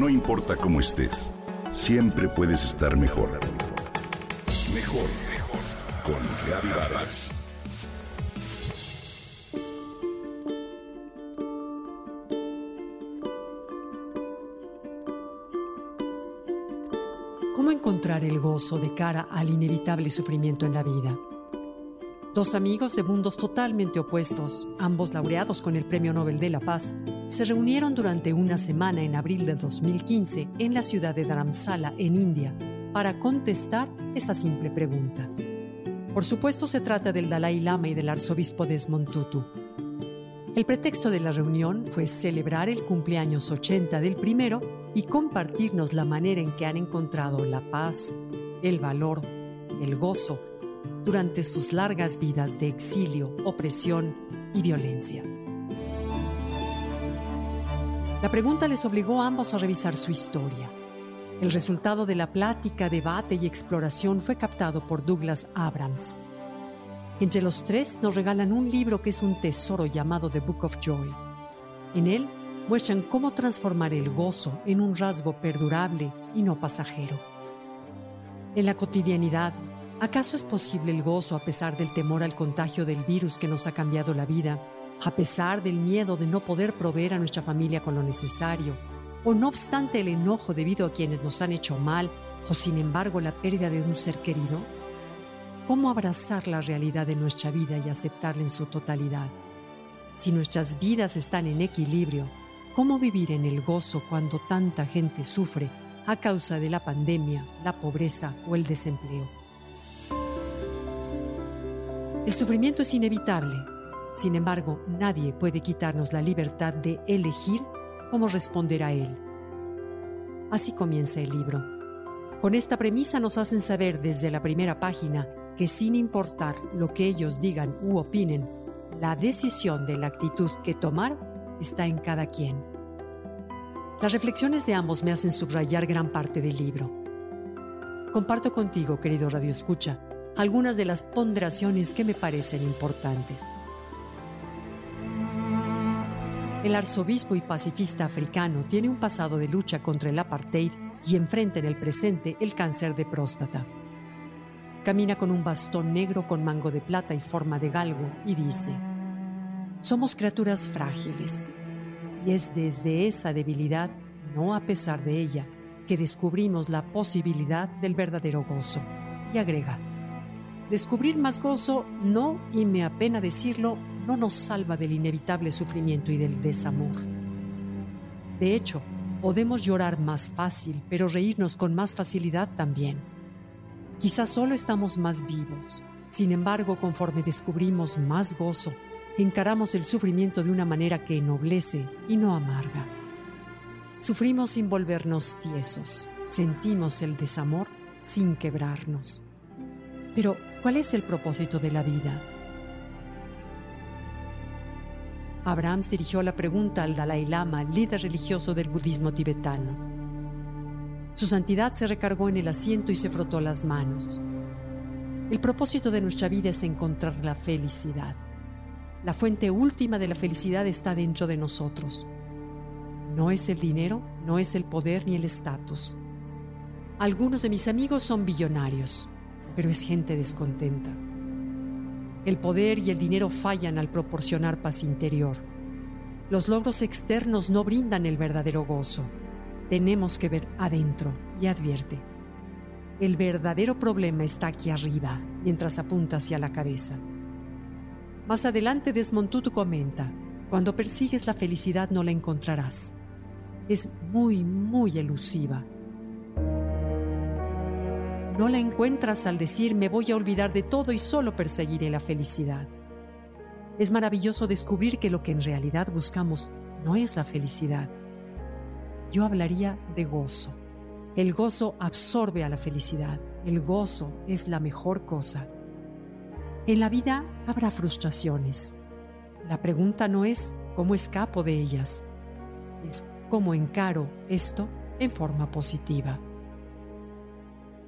No importa cómo estés, siempre puedes estar mejor. Mejor, mejor. Con Reavivadas. ¿Cómo encontrar el gozo de cara al inevitable sufrimiento en la vida? Dos amigos de mundos totalmente opuestos, ambos laureados con el Premio Nobel de la Paz, se reunieron durante una semana en abril de 2015 en la ciudad de Dharamsala, en India, para contestar esa simple pregunta. Por supuesto se trata del Dalai Lama y del arzobispo Desmond Tutu. El pretexto de la reunión fue celebrar el cumpleaños 80 del primero y compartirnos la manera en que han encontrado la paz, el valor, el gozo durante sus largas vidas de exilio, opresión y violencia. La pregunta les obligó a ambos a revisar su historia. El resultado de la plática, debate y exploración fue captado por Douglas Abrams. Entre los tres nos regalan un libro que es un tesoro llamado The Book of Joy. En él muestran cómo transformar el gozo en un rasgo perdurable y no pasajero. En la cotidianidad, ¿Acaso es posible el gozo a pesar del temor al contagio del virus que nos ha cambiado la vida? A pesar del miedo de no poder proveer a nuestra familia con lo necesario? ¿O no obstante el enojo debido a quienes nos han hecho mal? ¿O sin embargo la pérdida de un ser querido? ¿Cómo abrazar la realidad de nuestra vida y aceptarla en su totalidad? Si nuestras vidas están en equilibrio, ¿cómo vivir en el gozo cuando tanta gente sufre a causa de la pandemia, la pobreza o el desempleo? El sufrimiento es inevitable. Sin embargo, nadie puede quitarnos la libertad de elegir cómo responder a él. Así comienza el libro. Con esta premisa nos hacen saber desde la primera página que sin importar lo que ellos digan u opinen, la decisión de la actitud que tomar está en cada quien. Las reflexiones de ambos me hacen subrayar gran parte del libro. Comparto contigo, querido Radio Escucha, algunas de las ponderaciones que me parecen importantes. El arzobispo y pacifista africano tiene un pasado de lucha contra el apartheid y enfrenta en el presente el cáncer de próstata. Camina con un bastón negro con mango de plata y forma de galgo y dice, somos criaturas frágiles y es desde esa debilidad, no a pesar de ella, que descubrimos la posibilidad del verdadero gozo. Y agrega, Descubrir más gozo no, y me apena decirlo, no nos salva del inevitable sufrimiento y del desamor. De hecho, podemos llorar más fácil, pero reírnos con más facilidad también. Quizás solo estamos más vivos. Sin embargo, conforme descubrimos más gozo, encaramos el sufrimiento de una manera que ennoblece y no amarga. Sufrimos sin volvernos tiesos, sentimos el desamor sin quebrarnos. Pero, ¿cuál es el propósito de la vida? Abrahams dirigió la pregunta al Dalai Lama, líder religioso del budismo tibetano. Su santidad se recargó en el asiento y se frotó las manos. El propósito de nuestra vida es encontrar la felicidad. La fuente última de la felicidad está dentro de nosotros. No es el dinero, no es el poder ni el estatus. Algunos de mis amigos son billonarios pero es gente descontenta. El poder y el dinero fallan al proporcionar paz interior. Los logros externos no brindan el verdadero gozo. Tenemos que ver adentro y advierte. El verdadero problema está aquí arriba, mientras apunta hacia la cabeza. Más adelante Desmond Tutu comenta, cuando persigues la felicidad no la encontrarás. Es muy, muy elusiva no la encuentras al decir me voy a olvidar de todo y solo perseguiré la felicidad. Es maravilloso descubrir que lo que en realidad buscamos no es la felicidad. Yo hablaría de gozo. El gozo absorbe a la felicidad. El gozo es la mejor cosa. En la vida habrá frustraciones. La pregunta no es cómo escapo de ellas, es cómo encaro esto en forma positiva.